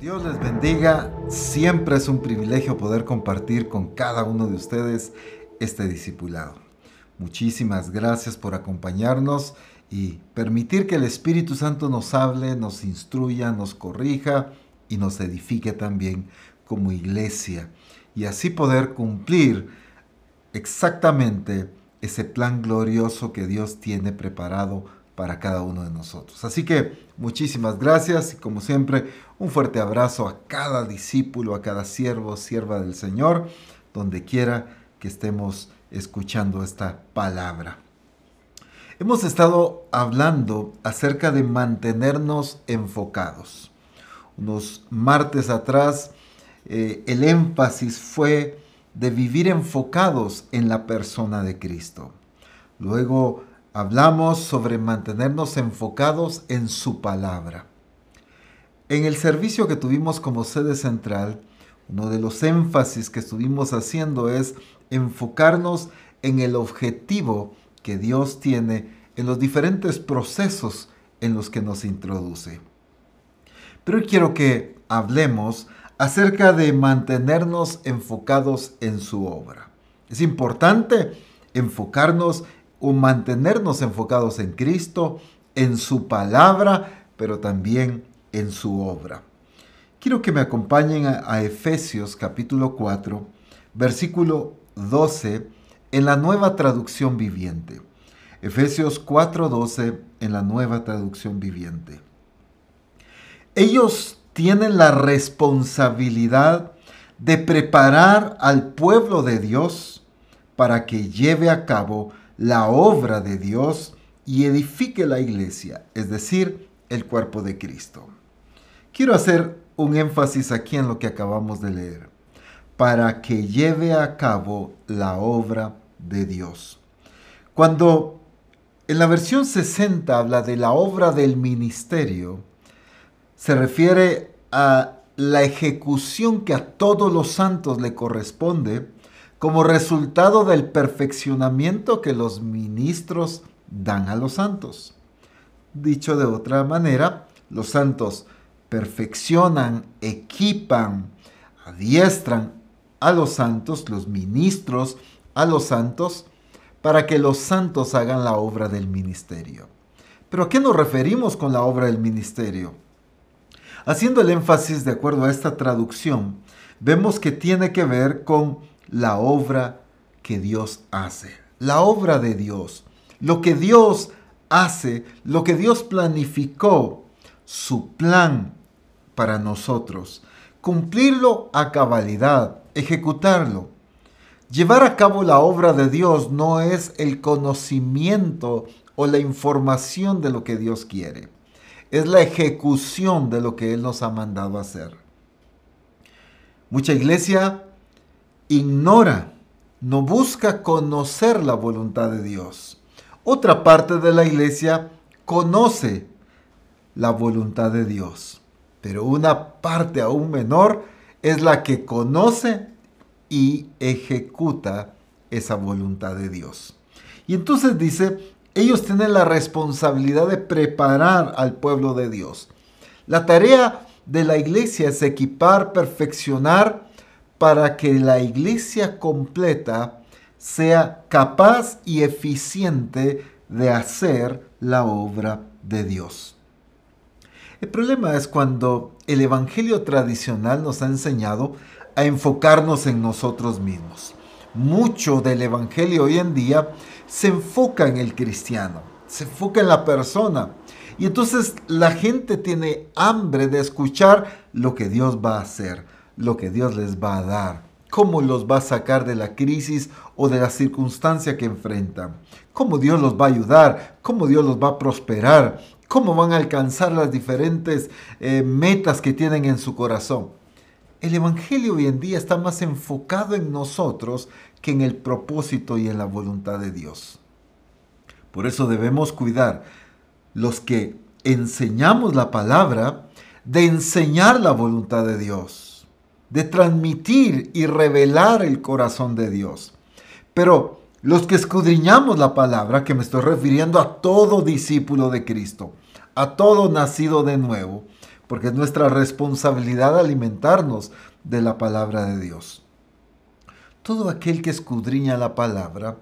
Dios les bendiga. Siempre es un privilegio poder compartir con cada uno de ustedes este discipulado. Muchísimas gracias por acompañarnos y permitir que el Espíritu Santo nos hable, nos instruya, nos corrija y nos edifique también como iglesia. Y así poder cumplir exactamente ese plan glorioso que Dios tiene preparado para cada uno de nosotros. Así que muchísimas gracias y como siempre un fuerte abrazo a cada discípulo, a cada siervo, sierva del Señor, donde quiera que estemos escuchando esta palabra. Hemos estado hablando acerca de mantenernos enfocados. Unos martes atrás eh, el énfasis fue de vivir enfocados en la persona de Cristo. Luego hablamos sobre mantenernos enfocados en su palabra. En el servicio que tuvimos como sede central, uno de los énfasis que estuvimos haciendo es enfocarnos en el objetivo que Dios tiene en los diferentes procesos en los que nos introduce. Pero hoy quiero que hablemos acerca de mantenernos enfocados en su obra. Es importante enfocarnos o mantenernos enfocados en Cristo, en su palabra, pero también en su obra. Quiero que me acompañen a, Efesios capítulo 4, versículo 12, en la nueva traducción viviente. Efesios 4:12 en la nueva traducción viviente. Ellos tienen la responsabilidad de preparar al pueblo de Dios para que lleve a cabo la obra de Dios y edifique la iglesia, es decir, el cuerpo de Cristo. Quiero hacer un énfasis aquí en lo que acabamos de leer, para que lleve a cabo la obra de Dios. Cuando en la versión 60 habla de la obra del ministerio, se refiere a la ejecución que a todos los santos le corresponde como resultado del perfeccionamiento que los ministros dan a los santos. Dicho de otra manera, los santos perfeccionan, equipan, adiestran a los santos, los ministros a los santos, para que los santos hagan la obra del ministerio. ¿Pero a qué nos referimos con la obra del ministerio? Haciendo el énfasis de acuerdo a esta traducción, vemos que tiene que ver con la obra que Dios hace, la obra de Dios, lo que Dios hace, lo que Dios planificó, su plan para nosotros, cumplirlo a cabalidad, ejecutarlo. Llevar a cabo la obra de Dios no es el conocimiento o la información de lo que Dios quiere, es la ejecución de lo que Él nos ha mandado hacer. Mucha iglesia ignora, no busca conocer la voluntad de Dios. Otra parte de la iglesia conoce la voluntad de Dios, pero una parte aún menor es la que conoce y ejecuta esa voluntad de Dios. Y entonces dice, ellos tienen la responsabilidad de preparar al pueblo de Dios. La tarea de la iglesia es equipar, perfeccionar para que la iglesia completa sea capaz y eficiente de hacer la obra de Dios. El problema es cuando el Evangelio tradicional nos ha enseñado a enfocarnos en nosotros mismos. Mucho del Evangelio hoy en día se enfoca en el cristiano, se enfoca en la persona. Y entonces la gente tiene hambre de escuchar lo que Dios va a hacer lo que Dios les va a dar, cómo los va a sacar de la crisis o de la circunstancia que enfrentan, cómo Dios los va a ayudar, cómo Dios los va a prosperar, cómo van a alcanzar las diferentes eh, metas que tienen en su corazón. El Evangelio hoy en día está más enfocado en nosotros que en el propósito y en la voluntad de Dios. Por eso debemos cuidar los que enseñamos la palabra de enseñar la voluntad de Dios de transmitir y revelar el corazón de Dios. Pero los que escudriñamos la palabra, que me estoy refiriendo a todo discípulo de Cristo, a todo nacido de nuevo, porque es nuestra responsabilidad alimentarnos de la palabra de Dios. Todo aquel que escudriña la palabra,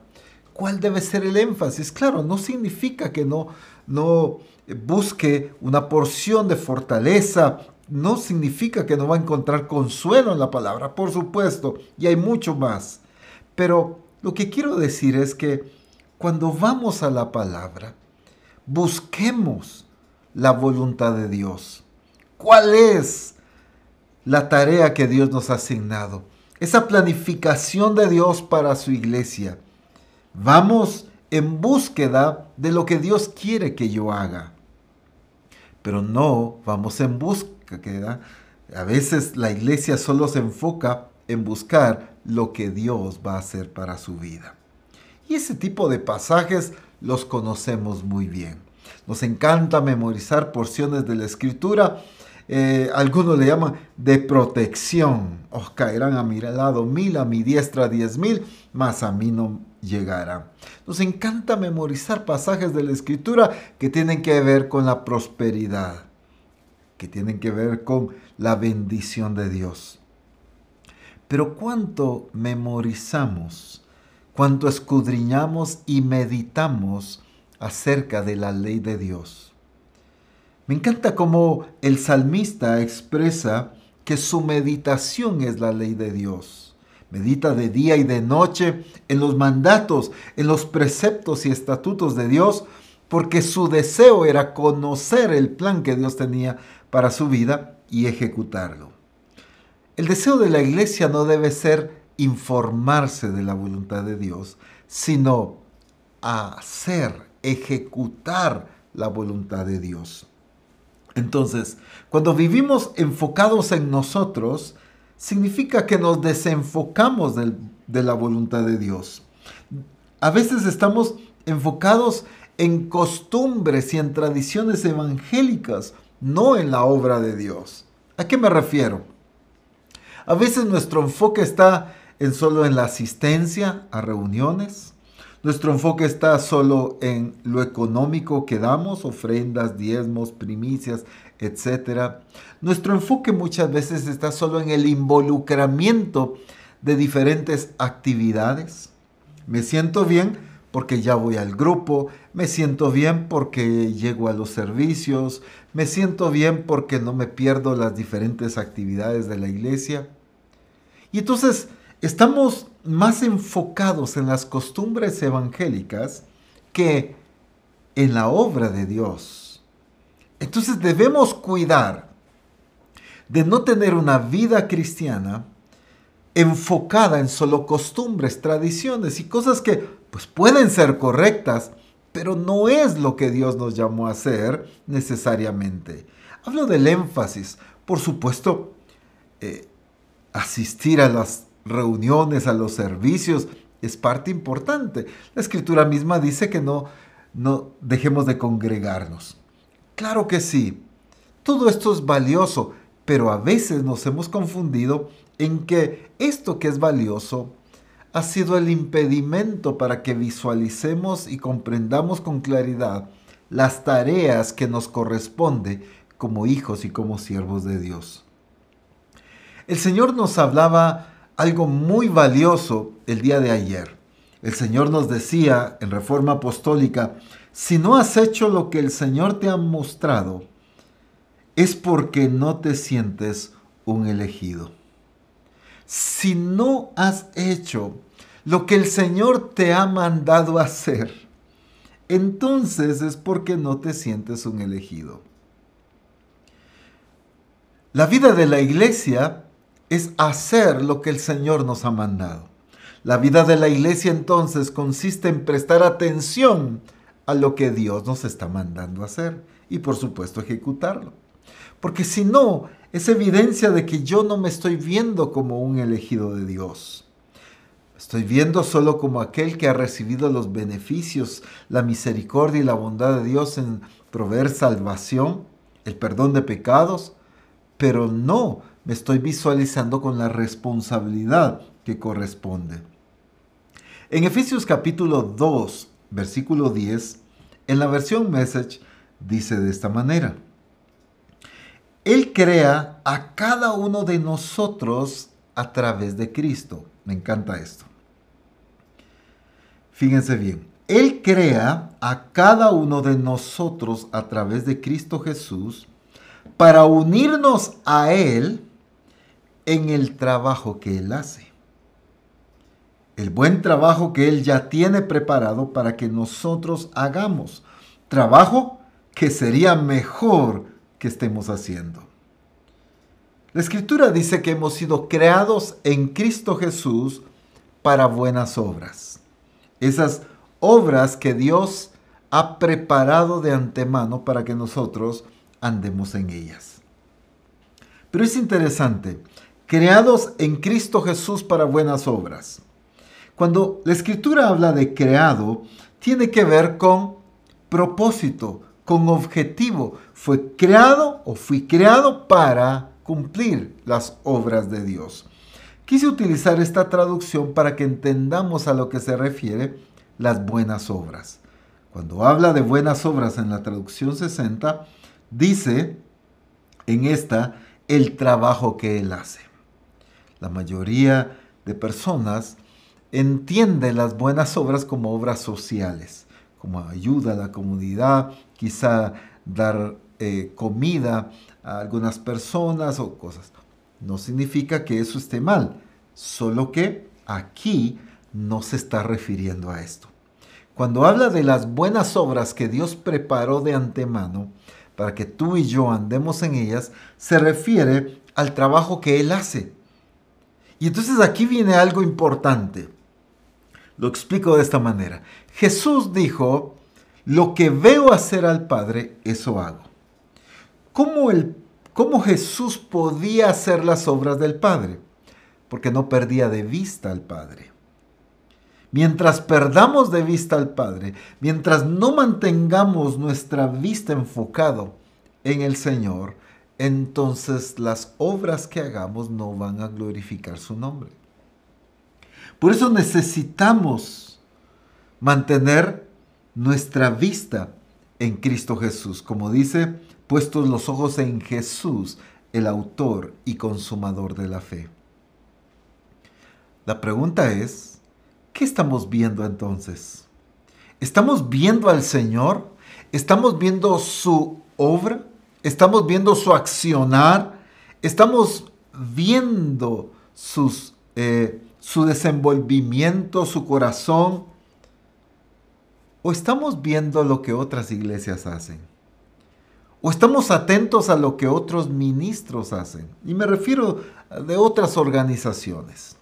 ¿cuál debe ser el énfasis? Claro, no significa que no, no busque una porción de fortaleza, no significa que no va a encontrar consuelo en la palabra, por supuesto, y hay mucho más. Pero lo que quiero decir es que cuando vamos a la palabra, busquemos la voluntad de Dios. ¿Cuál es la tarea que Dios nos ha asignado? Esa planificación de Dios para su iglesia. Vamos en búsqueda de lo que Dios quiere que yo haga. Pero no vamos en búsqueda. A veces la iglesia solo se enfoca en buscar lo que Dios va a hacer para su vida. Y ese tipo de pasajes los conocemos muy bien. Nos encanta memorizar porciones de la escritura. Eh, algunos le llaman de protección. Os caerán a mi lado mil, a mi diestra diez mil, mas a mí no llegará. Nos encanta memorizar pasajes de la escritura que tienen que ver con la prosperidad, que tienen que ver con la bendición de Dios. Pero cuánto memorizamos, cuánto escudriñamos y meditamos acerca de la ley de Dios. Me encanta cómo el salmista expresa que su meditación es la ley de Dios. Medita de día y de noche en los mandatos, en los preceptos y estatutos de Dios, porque su deseo era conocer el plan que Dios tenía para su vida y ejecutarlo. El deseo de la iglesia no debe ser informarse de la voluntad de Dios, sino hacer, ejecutar la voluntad de Dios. Entonces, cuando vivimos enfocados en nosotros, significa que nos desenfocamos de la voluntad de Dios. A veces estamos enfocados en costumbres y en tradiciones evangélicas, no en la obra de Dios. ¿A qué me refiero? A veces nuestro enfoque está en solo en la asistencia a reuniones. Nuestro enfoque está solo en lo económico que damos, ofrendas, diezmos, primicias, etc. Nuestro enfoque muchas veces está solo en el involucramiento de diferentes actividades. Me siento bien porque ya voy al grupo, me siento bien porque llego a los servicios, me siento bien porque no me pierdo las diferentes actividades de la iglesia. Y entonces estamos más enfocados en las costumbres evangélicas que en la obra de Dios. Entonces debemos cuidar de no tener una vida cristiana enfocada en solo costumbres, tradiciones y cosas que pues pueden ser correctas, pero no es lo que Dios nos llamó a hacer necesariamente. Hablo del énfasis. Por supuesto, eh, asistir a las reuniones, a los servicios, es parte importante. La escritura misma dice que no, no dejemos de congregarnos. Claro que sí, todo esto es valioso, pero a veces nos hemos confundido en que esto que es valioso ha sido el impedimento para que visualicemos y comprendamos con claridad las tareas que nos corresponde como hijos y como siervos de Dios. El Señor nos hablaba algo muy valioso el día de ayer. El Señor nos decía en Reforma Apostólica, si no has hecho lo que el Señor te ha mostrado, es porque no te sientes un elegido. Si no has hecho lo que el Señor te ha mandado hacer, entonces es porque no te sientes un elegido. La vida de la iglesia es hacer lo que el Señor nos ha mandado. La vida de la iglesia entonces consiste en prestar atención a lo que Dios nos está mandando hacer y por supuesto ejecutarlo. Porque si no, es evidencia de que yo no me estoy viendo como un elegido de Dios. Estoy viendo solo como aquel que ha recibido los beneficios, la misericordia y la bondad de Dios en proveer salvación, el perdón de pecados, pero no me estoy visualizando con la responsabilidad que corresponde. En Efesios capítulo 2, versículo 10, en la versión Message dice de esta manera, Él crea a cada uno de nosotros a través de Cristo. Me encanta esto. Fíjense bien, Él crea a cada uno de nosotros a través de Cristo Jesús para unirnos a Él en el trabajo que Él hace. El buen trabajo que Él ya tiene preparado para que nosotros hagamos. Trabajo que sería mejor que estemos haciendo. La escritura dice que hemos sido creados en Cristo Jesús para buenas obras. Esas obras que Dios ha preparado de antemano para que nosotros andemos en ellas. Pero es interesante, creados en Cristo Jesús para buenas obras. Cuando la escritura habla de creado, tiene que ver con propósito, con objetivo. Fue creado o fui creado para cumplir las obras de Dios. Quise utilizar esta traducción para que entendamos a lo que se refiere las buenas obras. Cuando habla de buenas obras en la traducción 60, dice en esta el trabajo que él hace. La mayoría de personas entiende las buenas obras como obras sociales, como ayuda a la comunidad, quizá dar eh, comida a algunas personas o cosas. No significa que eso esté mal, solo que aquí no se está refiriendo a esto. Cuando habla de las buenas obras que Dios preparó de antemano para que tú y yo andemos en ellas, se refiere al trabajo que Él hace. Y entonces aquí viene algo importante. Lo explico de esta manera. Jesús dijo, lo que veo hacer al Padre, eso hago. ¿Cómo, el, ¿Cómo Jesús podía hacer las obras del Padre? Porque no perdía de vista al Padre. Mientras perdamos de vista al Padre, mientras no mantengamos nuestra vista enfocado en el Señor, entonces las obras que hagamos no van a glorificar su nombre. Por eso necesitamos mantener nuestra vista en Cristo Jesús, como dice, puestos los ojos en Jesús, el autor y consumador de la fe. La pregunta es, ¿qué estamos viendo entonces? ¿Estamos viendo al Señor? ¿Estamos viendo su obra? ¿Estamos viendo su accionar? ¿Estamos viendo eh, su desenvolvimiento, su corazón? ¿O estamos viendo lo que otras iglesias hacen? ¿O estamos atentos a lo que otros ministros hacen? Y me refiero de otras organizaciones.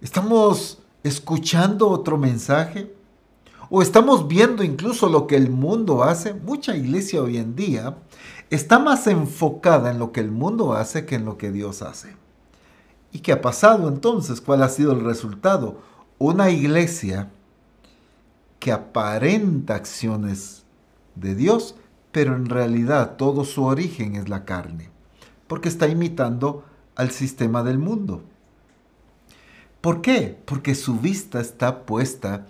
¿Estamos escuchando otro mensaje? ¿O estamos viendo incluso lo que el mundo hace? Mucha iglesia hoy en día está más enfocada en lo que el mundo hace que en lo que Dios hace. ¿Y qué ha pasado entonces? ¿Cuál ha sido el resultado? Una iglesia que aparenta acciones de Dios, pero en realidad todo su origen es la carne, porque está imitando al sistema del mundo. ¿Por qué? Porque su vista está puesta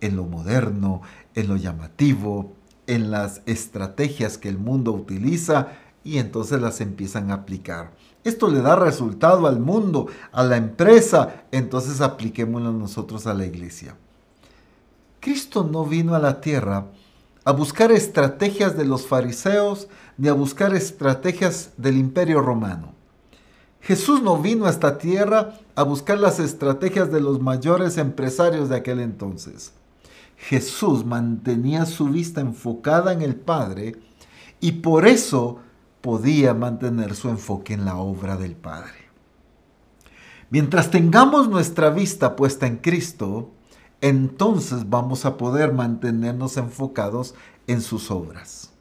en lo moderno, en lo llamativo, en las estrategias que el mundo utiliza y entonces las empiezan a aplicar. Esto le da resultado al mundo, a la empresa, entonces apliquémoslo nosotros a la iglesia. Cristo no vino a la tierra a buscar estrategias de los fariseos ni a buscar estrategias del imperio romano. Jesús no vino a esta tierra a buscar las estrategias de los mayores empresarios de aquel entonces. Jesús mantenía su vista enfocada en el Padre y por eso podía mantener su enfoque en la obra del Padre. Mientras tengamos nuestra vista puesta en Cristo, entonces vamos a poder mantenernos enfocados en sus obras,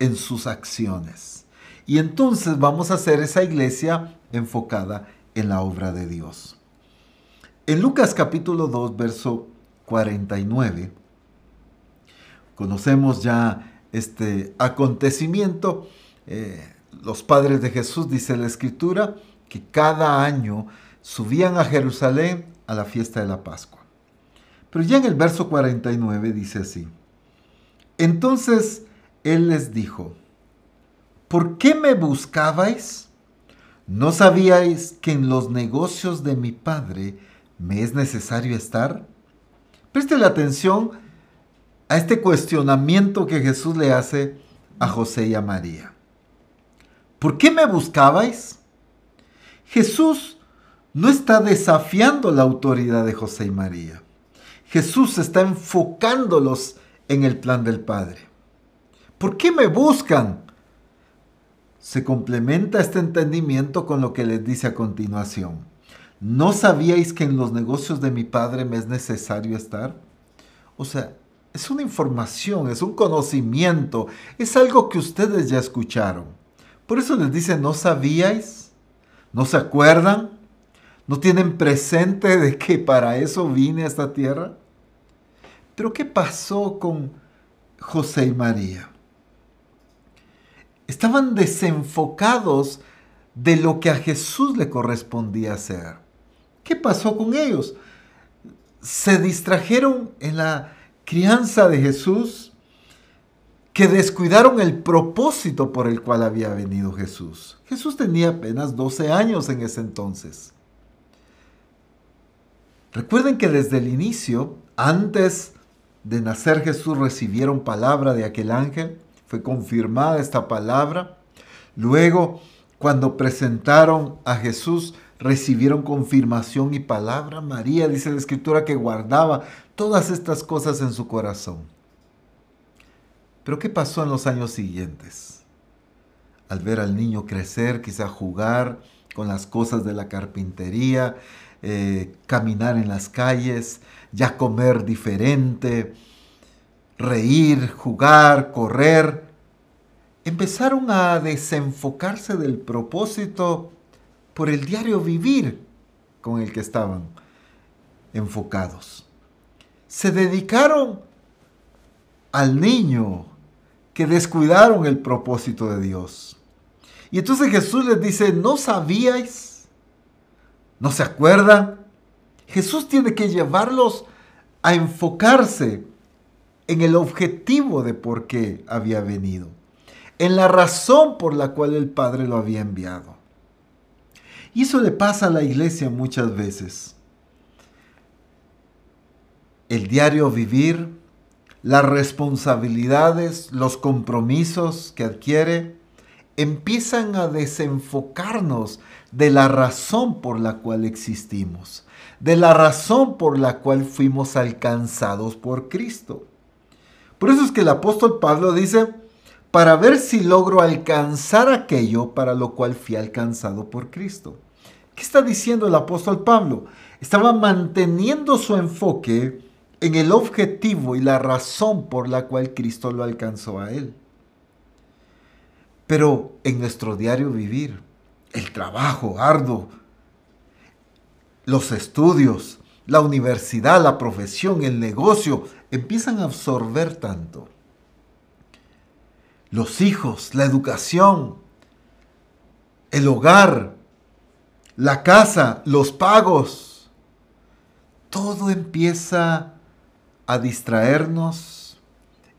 en sus acciones. Y entonces vamos a ser esa iglesia enfocada en la obra de Dios. En Lucas capítulo 2, verso 49, conocemos ya este acontecimiento eh, los padres de Jesús, dice la escritura, que cada año subían a Jerusalén a la fiesta de la Pascua. Pero ya en el verso 49 dice así, entonces él les dijo, ¿por qué me buscabais? ¿No sabíais que en los negocios de mi Padre me es necesario estar? Preste la atención a este cuestionamiento que Jesús le hace a José y a María. ¿Por qué me buscabais? Jesús no está desafiando la autoridad de José y María. Jesús está enfocándolos en el plan del Padre. ¿Por qué me buscan? Se complementa este entendimiento con lo que les dice a continuación. ¿No sabíais que en los negocios de mi Padre me es necesario estar? O sea, es una información, es un conocimiento, es algo que ustedes ya escucharon. Por eso les dice, ¿no sabíais? ¿No se acuerdan? ¿No tienen presente de que para eso vine a esta tierra? Pero ¿qué pasó con José y María? Estaban desenfocados de lo que a Jesús le correspondía hacer. ¿Qué pasó con ellos? Se distrajeron en la crianza de Jesús que descuidaron el propósito por el cual había venido Jesús. Jesús tenía apenas 12 años en ese entonces. Recuerden que desde el inicio, antes de nacer Jesús, recibieron palabra de aquel ángel, fue confirmada esta palabra. Luego, cuando presentaron a Jesús, recibieron confirmación y palabra. María, dice la escritura, que guardaba todas estas cosas en su corazón. Pero ¿qué pasó en los años siguientes? Al ver al niño crecer, quizá jugar con las cosas de la carpintería, eh, caminar en las calles, ya comer diferente, reír, jugar, correr, empezaron a desenfocarse del propósito por el diario vivir con el que estaban enfocados. Se dedicaron al niño que descuidaron el propósito de Dios. Y entonces Jesús les dice, ¿no sabíais? ¿No se acuerdan? Jesús tiene que llevarlos a enfocarse en el objetivo de por qué había venido, en la razón por la cual el Padre lo había enviado. Y eso le pasa a la iglesia muchas veces. El diario vivir, las responsabilidades, los compromisos que adquiere, empiezan a desenfocarnos de la razón por la cual existimos, de la razón por la cual fuimos alcanzados por Cristo. Por eso es que el apóstol Pablo dice, para ver si logro alcanzar aquello para lo cual fui alcanzado por Cristo. ¿Qué está diciendo el apóstol Pablo? Estaba manteniendo su enfoque en el objetivo y la razón por la cual Cristo lo alcanzó a él. Pero en nuestro diario vivir, el trabajo arduo, los estudios, la universidad, la profesión, el negocio, empiezan a absorber tanto. Los hijos, la educación, el hogar, la casa, los pagos, todo empieza a distraernos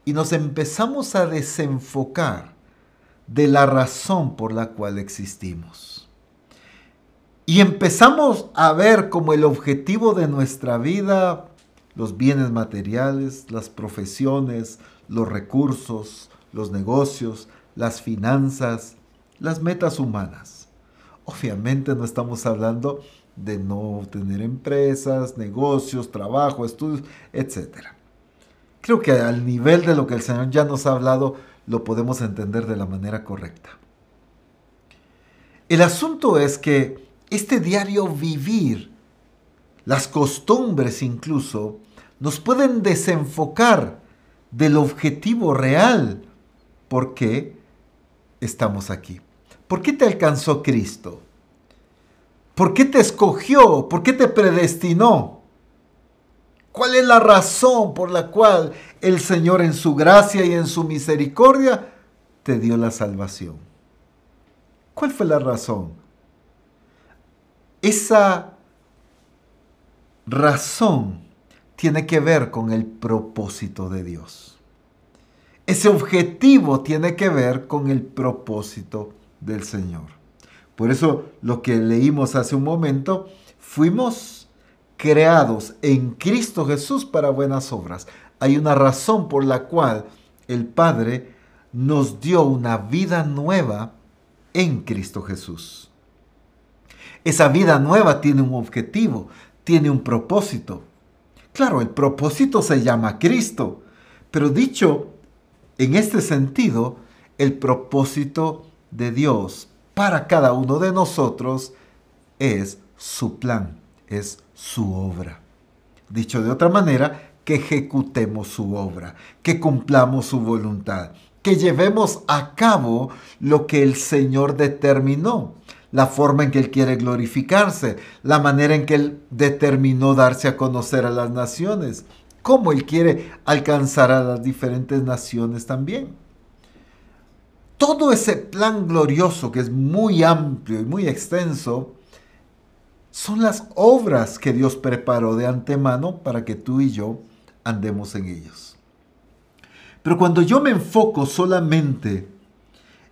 y nos empezamos a desenfocar de la razón por la cual existimos. Y empezamos a ver como el objetivo de nuestra vida los bienes materiales, las profesiones, los recursos, los negocios, las finanzas, las metas humanas. Obviamente no estamos hablando de no tener empresas, negocios, trabajo, estudios, etc. Creo que al nivel de lo que el Señor ya nos ha hablado, lo podemos entender de la manera correcta. El asunto es que este diario vivir, las costumbres incluso, nos pueden desenfocar del objetivo real por qué estamos aquí. ¿Por qué te alcanzó Cristo? ¿Por qué te escogió? ¿Por qué te predestinó? ¿Cuál es la razón por la cual el Señor en su gracia y en su misericordia te dio la salvación? ¿Cuál fue la razón? Esa razón tiene que ver con el propósito de Dios. ese objetivo tiene que ver con el propósito del Señor. Por eso lo que leímos hace un momento, fuimos creados en Cristo Jesús para buenas obras. Hay una razón por la cual el Padre nos dio una vida nueva en Cristo Jesús. Esa vida nueva tiene un objetivo, tiene un propósito. Claro, el propósito se llama Cristo, pero dicho en este sentido, el propósito de Dios para cada uno de nosotros es su plan, es su obra. Dicho de otra manera, que ejecutemos su obra, que cumplamos su voluntad, que llevemos a cabo lo que el Señor determinó, la forma en que Él quiere glorificarse, la manera en que Él determinó darse a conocer a las naciones, cómo Él quiere alcanzar a las diferentes naciones también. Todo ese plan glorioso que es muy amplio y muy extenso, son las obras que Dios preparó de antemano para que tú y yo andemos en ellos. Pero cuando yo me enfoco solamente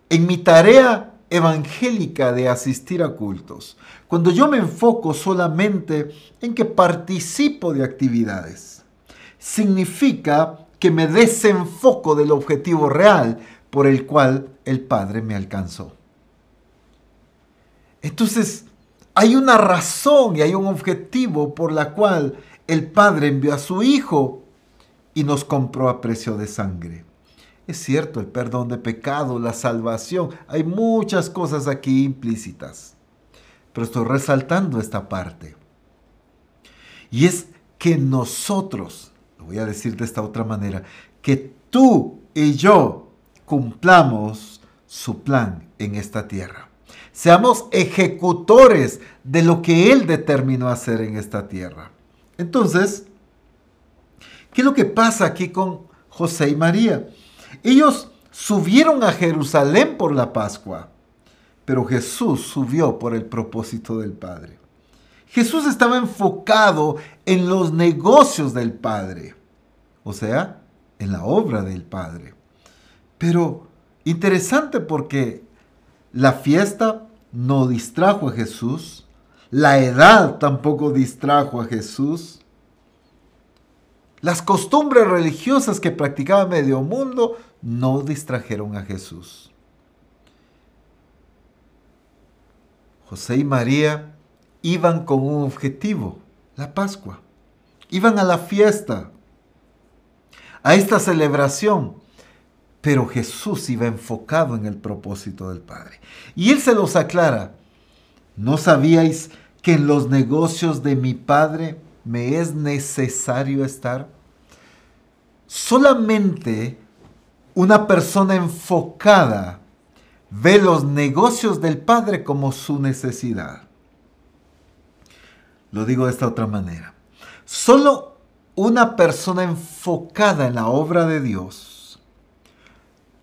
en mi tarea evangélica de asistir a cultos, cuando yo me enfoco solamente en que participo de actividades, significa que me desenfoco del objetivo real por el cual el Padre me alcanzó. Entonces, hay una razón y hay un objetivo por la cual el Padre envió a su Hijo y nos compró a precio de sangre. Es cierto, el perdón de pecado, la salvación, hay muchas cosas aquí implícitas. Pero estoy resaltando esta parte. Y es que nosotros voy a decir de esta otra manera, que tú y yo cumplamos su plan en esta tierra. Seamos ejecutores de lo que Él determinó hacer en esta tierra. Entonces, ¿qué es lo que pasa aquí con José y María? Ellos subieron a Jerusalén por la Pascua, pero Jesús subió por el propósito del Padre. Jesús estaba enfocado en los negocios del Padre o sea, en la obra del Padre. Pero interesante porque la fiesta no distrajo a Jesús, la edad tampoco distrajo a Jesús, las costumbres religiosas que practicaba medio mundo no distrajeron a Jesús. José y María iban con un objetivo, la Pascua. Iban a la fiesta, a esta celebración. Pero Jesús iba enfocado en el propósito del Padre. Y Él se los aclara. ¿No sabíais que en los negocios de mi Padre me es necesario estar? Solamente una persona enfocada ve los negocios del Padre como su necesidad. Lo digo de esta otra manera. Solo una persona enfocada en la obra de Dios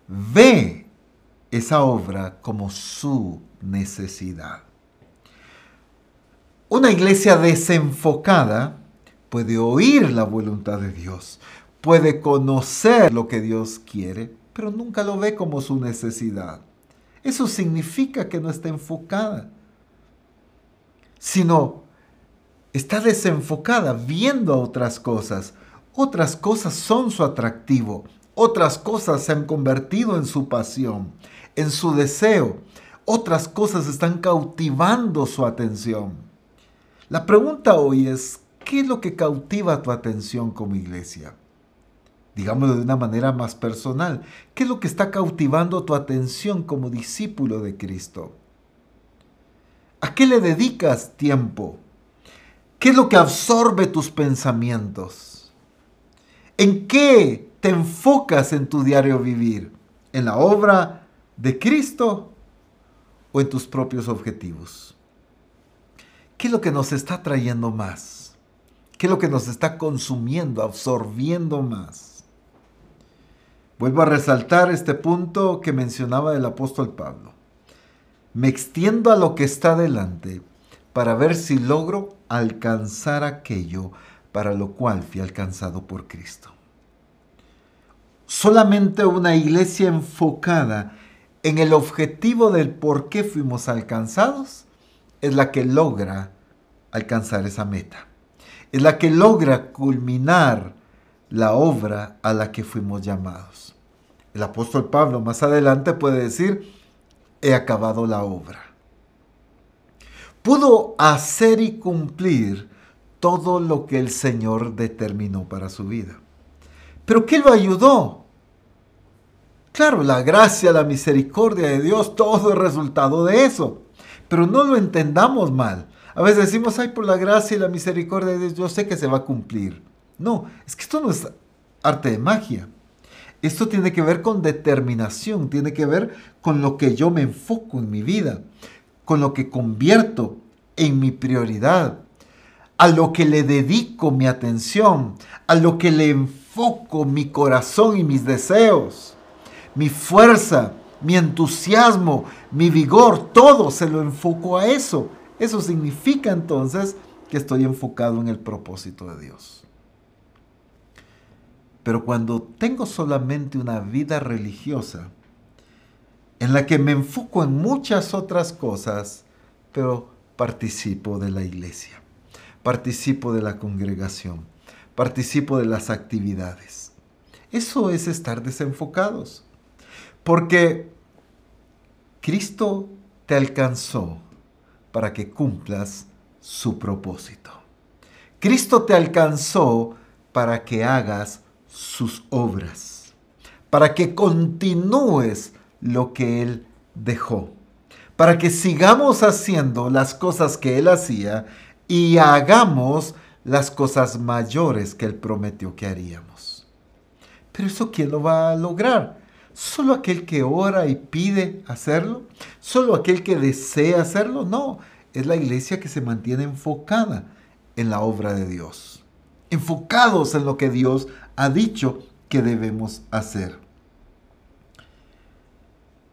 ve esa obra como su necesidad. Una iglesia desenfocada puede oír la voluntad de Dios, puede conocer lo que Dios quiere, pero nunca lo ve como su necesidad. Eso significa que no está enfocada, sino está desenfocada viendo otras cosas. Otras cosas son su atractivo. Otras cosas se han convertido en su pasión, en su deseo. Otras cosas están cautivando su atención. La pregunta hoy es, ¿qué es lo que cautiva tu atención como iglesia? Digámoslo de una manera más personal. ¿Qué es lo que está cautivando tu atención como discípulo de Cristo? ¿A qué le dedicas tiempo? ¿Qué es lo que absorbe tus pensamientos? ¿En qué te enfocas en tu diario vivir? ¿En la obra de Cristo o en tus propios objetivos? ¿Qué es lo que nos está trayendo más? ¿Qué es lo que nos está consumiendo, absorbiendo más? Vuelvo a resaltar este punto que mencionaba el apóstol Pablo. Me extiendo a lo que está delante para ver si logro alcanzar aquello para lo cual fui alcanzado por Cristo. Solamente una iglesia enfocada en el objetivo del por qué fuimos alcanzados es la que logra alcanzar esa meta. Es la que logra culminar la obra a la que fuimos llamados. El apóstol Pablo más adelante puede decir, he acabado la obra. Pudo hacer y cumplir todo lo que el Señor determinó para su vida. Pero ¿qué lo ayudó? Claro, la gracia, la misericordia de Dios, todo es resultado de eso. Pero no lo entendamos mal. A veces decimos, ay, por la gracia y la misericordia de Dios, yo sé que se va a cumplir. No, es que esto no es arte de magia. Esto tiene que ver con determinación, tiene que ver con lo que yo me enfoco en mi vida, con lo que convierto en mi prioridad, a lo que le dedico mi atención, a lo que le enfoco mi corazón y mis deseos mi fuerza, mi entusiasmo, mi vigor, todo se lo enfoco a eso. Eso significa entonces que estoy enfocado en el propósito de Dios. Pero cuando tengo solamente una vida religiosa, en la que me enfoco en muchas otras cosas, pero participo de la iglesia, participo de la congregación, participo de las actividades. Eso es estar desenfocados. Porque Cristo te alcanzó para que cumplas su propósito. Cristo te alcanzó para que hagas sus obras, para que continúes lo que Él dejó, para que sigamos haciendo las cosas que Él hacía y hagamos las cosas mayores que Él prometió que haríamos. Pero eso ¿quién lo va a lograr? ¿Solo aquel que ora y pide hacerlo? ¿Solo aquel que desea hacerlo? No, es la iglesia que se mantiene enfocada en la obra de Dios, enfocados en lo que Dios ha dicho que debemos hacer.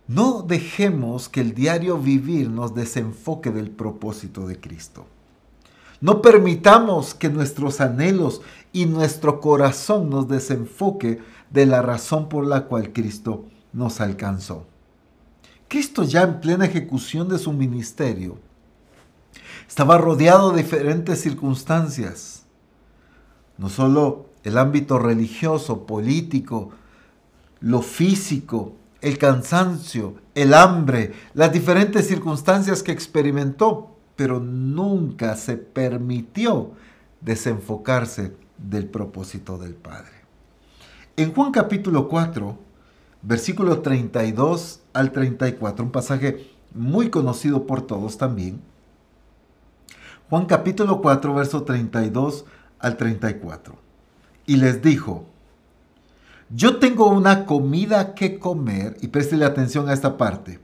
No dejemos que el diario vivir nos desenfoque del propósito de Cristo. No permitamos que nuestros anhelos y nuestro corazón nos desenfoque de la razón por la cual Cristo nos alcanzó. Cristo ya en plena ejecución de su ministerio estaba rodeado de diferentes circunstancias, no solo el ámbito religioso, político, lo físico, el cansancio, el hambre, las diferentes circunstancias que experimentó, pero nunca se permitió desenfocarse del propósito del Padre. En Juan capítulo 4, versículo 32 al 34, un pasaje muy conocido por todos también. Juan capítulo 4, verso 32 al 34. Y les dijo, yo tengo una comida que comer, y préstele atención a esta parte,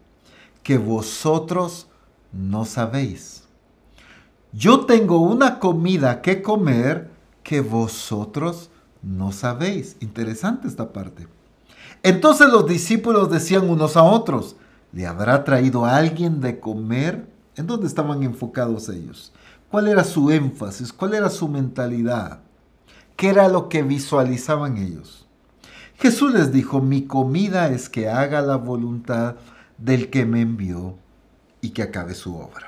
que vosotros no sabéis. Yo tengo una comida que comer que vosotros no sabéis. Interesante esta parte. Entonces los discípulos decían unos a otros, ¿le habrá traído alguien de comer? ¿En dónde estaban enfocados ellos? ¿Cuál era su énfasis? ¿Cuál era su mentalidad? ¿Qué era lo que visualizaban ellos? Jesús les dijo, mi comida es que haga la voluntad del que me envió y que acabe su obra.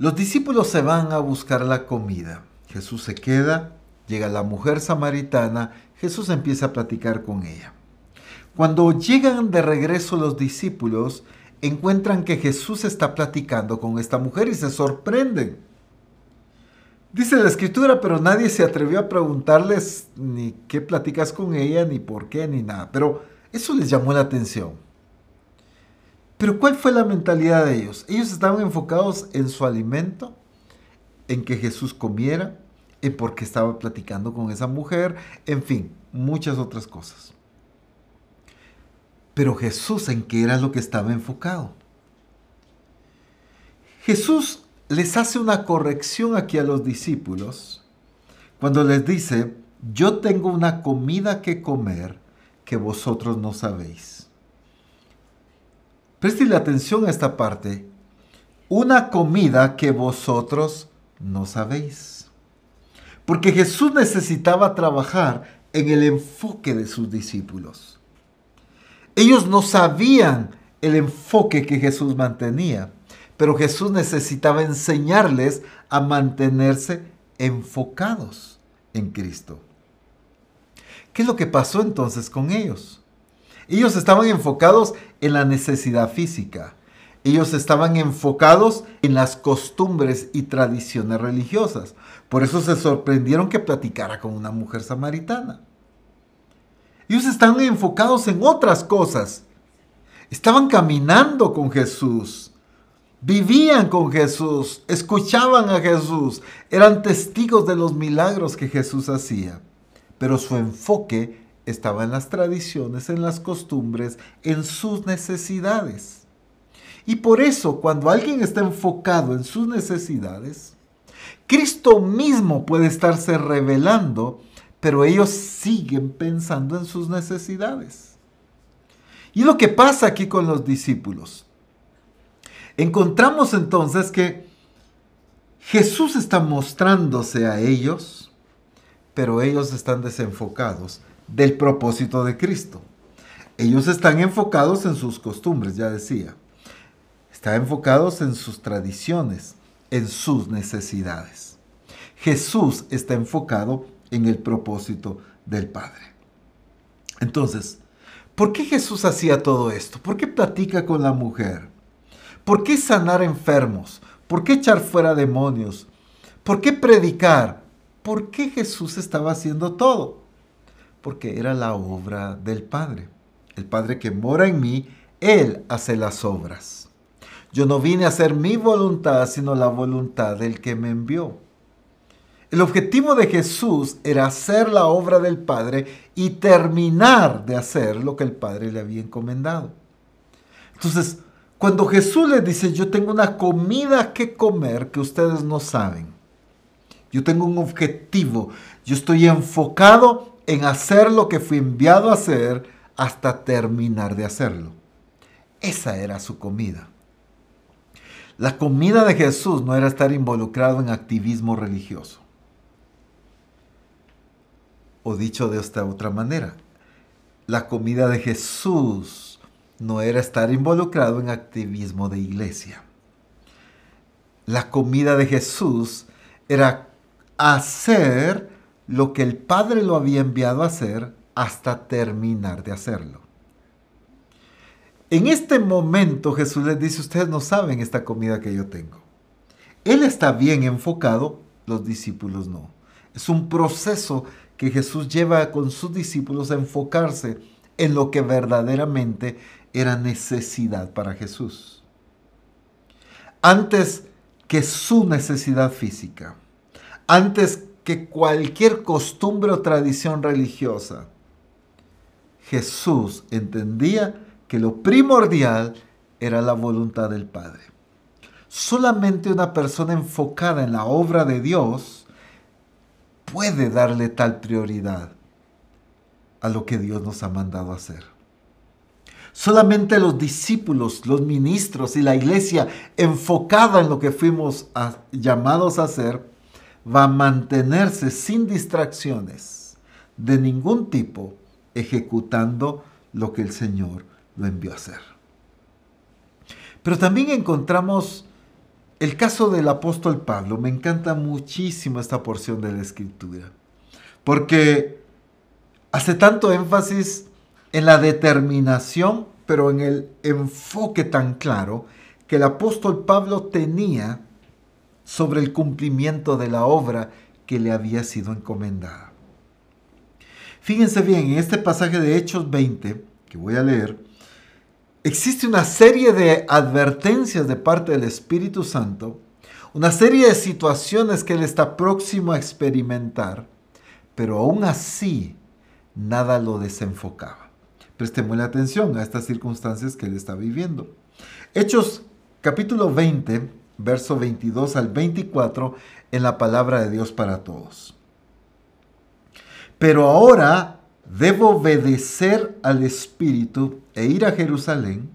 Los discípulos se van a buscar la comida. Jesús se queda Llega la mujer samaritana, Jesús empieza a platicar con ella. Cuando llegan de regreso los discípulos, encuentran que Jesús está platicando con esta mujer y se sorprenden. Dice la escritura, pero nadie se atrevió a preguntarles ni qué platicas con ella, ni por qué, ni nada. Pero eso les llamó la atención. Pero ¿cuál fue la mentalidad de ellos? Ellos estaban enfocados en su alimento, en que Jesús comiera, en por qué estaba platicando con esa mujer, en fin, muchas otras cosas. Pero Jesús, ¿en qué era lo que estaba enfocado? Jesús les hace una corrección aquí a los discípulos cuando les dice, yo tengo una comida que comer que vosotros no sabéis. Presten atención a esta parte. Una comida que vosotros no sabéis. Porque Jesús necesitaba trabajar en el enfoque de sus discípulos. Ellos no sabían el enfoque que Jesús mantenía, pero Jesús necesitaba enseñarles a mantenerse enfocados en Cristo. ¿Qué es lo que pasó entonces con ellos? Ellos estaban enfocados en la necesidad física. Ellos estaban enfocados en las costumbres y tradiciones religiosas. Por eso se sorprendieron que platicara con una mujer samaritana. Ellos estaban enfocados en otras cosas. Estaban caminando con Jesús. Vivían con Jesús. Escuchaban a Jesús. Eran testigos de los milagros que Jesús hacía. Pero su enfoque estaba en las tradiciones, en las costumbres, en sus necesidades. Y por eso, cuando alguien está enfocado en sus necesidades, Cristo mismo puede estarse revelando, pero ellos siguen pensando en sus necesidades. Y lo que pasa aquí con los discípulos. Encontramos entonces que Jesús está mostrándose a ellos, pero ellos están desenfocados del propósito de Cristo. Ellos están enfocados en sus costumbres, ya decía. Están enfocados en sus tradiciones, en sus necesidades. Jesús está enfocado en el propósito del Padre. Entonces, ¿por qué Jesús hacía todo esto? ¿Por qué platica con la mujer? ¿Por qué sanar enfermos? ¿Por qué echar fuera demonios? ¿Por qué predicar? ¿Por qué Jesús estaba haciendo todo? Porque era la obra del Padre. El Padre que mora en mí, Él hace las obras. Yo no vine a hacer mi voluntad, sino la voluntad del que me envió. El objetivo de Jesús era hacer la obra del Padre y terminar de hacer lo que el Padre le había encomendado. Entonces, cuando Jesús les dice, yo tengo una comida que comer que ustedes no saben, yo tengo un objetivo, yo estoy enfocado en hacer lo que fui enviado a hacer hasta terminar de hacerlo. Esa era su comida. La comida de Jesús no era estar involucrado en activismo religioso. O dicho de esta otra manera, la comida de Jesús no era estar involucrado en activismo de iglesia. La comida de Jesús era hacer lo que el Padre lo había enviado a hacer hasta terminar de hacerlo. En este momento Jesús les dice, ustedes no saben esta comida que yo tengo. Él está bien enfocado, los discípulos no. Es un proceso que Jesús lleva con sus discípulos a enfocarse en lo que verdaderamente era necesidad para Jesús. Antes que su necesidad física, antes que cualquier costumbre o tradición religiosa, Jesús entendía que lo primordial era la voluntad del Padre. Solamente una persona enfocada en la obra de Dios puede darle tal prioridad a lo que Dios nos ha mandado hacer. Solamente los discípulos, los ministros y la iglesia enfocada en lo que fuimos llamados a hacer va a mantenerse sin distracciones de ningún tipo ejecutando lo que el Señor lo envió a hacer. Pero también encontramos el caso del apóstol Pablo. Me encanta muchísimo esta porción de la escritura, porque hace tanto énfasis en la determinación, pero en el enfoque tan claro que el apóstol Pablo tenía sobre el cumplimiento de la obra que le había sido encomendada. Fíjense bien, en este pasaje de Hechos 20, que voy a leer, existe una serie de advertencias de parte del Espíritu Santo, una serie de situaciones que Él está próximo a experimentar, pero aún así nada lo desenfocaba. Prestemos atención a estas circunstancias que Él está viviendo. Hechos capítulo 20, verso 22 al 24, en la palabra de Dios para todos. Pero ahora debo obedecer al Espíritu e ir a Jerusalén,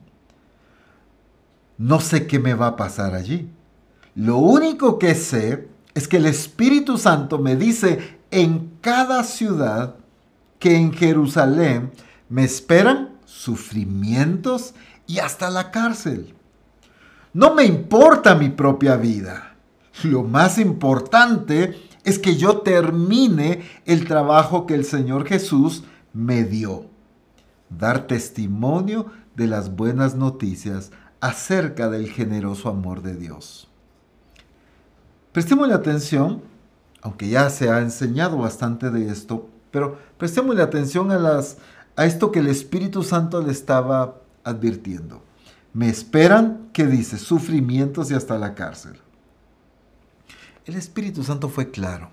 no sé qué me va a pasar allí. Lo único que sé es que el Espíritu Santo me dice en cada ciudad que en Jerusalén me esperan sufrimientos y hasta la cárcel. No me importa mi propia vida. Lo más importante es que yo termine el trabajo que el Señor Jesús me dio. Dar testimonio de las buenas noticias acerca del generoso amor de Dios. Prestemos atención, aunque ya se ha enseñado bastante de esto, pero prestemos atención a, a esto que el Espíritu Santo le estaba advirtiendo. Me esperan, ¿qué dice? Sufrimientos y hasta la cárcel. El Espíritu Santo fue claro,